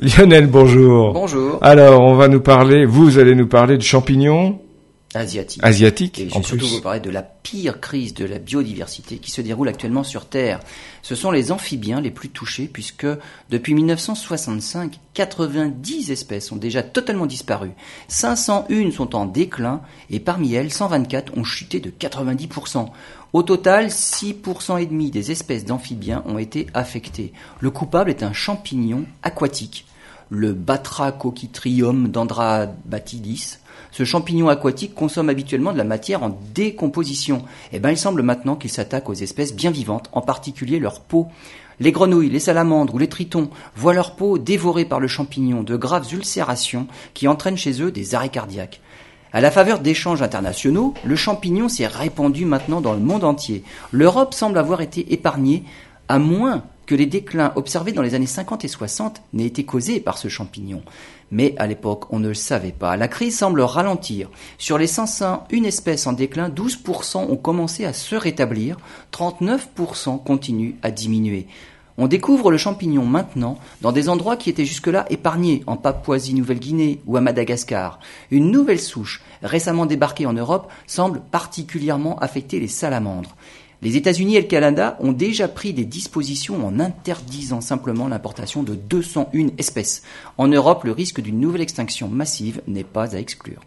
Lionel, bonjour. Bonjour. Alors, on va nous parler, vous allez nous parler de champignons Asiatique. asiatiques Et je en vais surtout plus. vous parler de la pire crise de la biodiversité qui se déroule actuellement sur Terre. Ce sont les amphibiens les plus touchés puisque depuis 1965, 90 espèces ont déjà totalement disparu. 501 sont en déclin et parmi elles, 124 ont chuté de 90%. Au total, 6% et demi des espèces d'amphibiens ont été affectées. Le coupable est un champignon aquatique, le Batrachochitrium dandrabatidis. Ce champignon aquatique consomme habituellement de la matière en décomposition. Eh ben, il semble maintenant qu'il s'attaque aux espèces bien vivantes, en particulier leur peau. Les grenouilles, les salamandres ou les tritons voient leur peau dévorée par le champignon, de graves ulcérations qui entraînent chez eux des arrêts cardiaques. À la faveur d'échanges internationaux, le champignon s'est répandu maintenant dans le monde entier. L'Europe semble avoir été épargnée, à moins que les déclins observés dans les années 50 et 60 n'aient été causés par ce champignon. Mais à l'époque, on ne le savait pas. La crise semble ralentir. Sur les 501 espèces en déclin, 12% ont commencé à se rétablir, 39% continuent à diminuer. On découvre le champignon maintenant dans des endroits qui étaient jusque-là épargnés, en Papouasie-Nouvelle-Guinée ou à Madagascar. Une nouvelle souche, récemment débarquée en Europe, semble particulièrement affecter les salamandres. Les États-Unis et le Canada ont déjà pris des dispositions en interdisant simplement l'importation de 201 espèces. En Europe, le risque d'une nouvelle extinction massive n'est pas à exclure.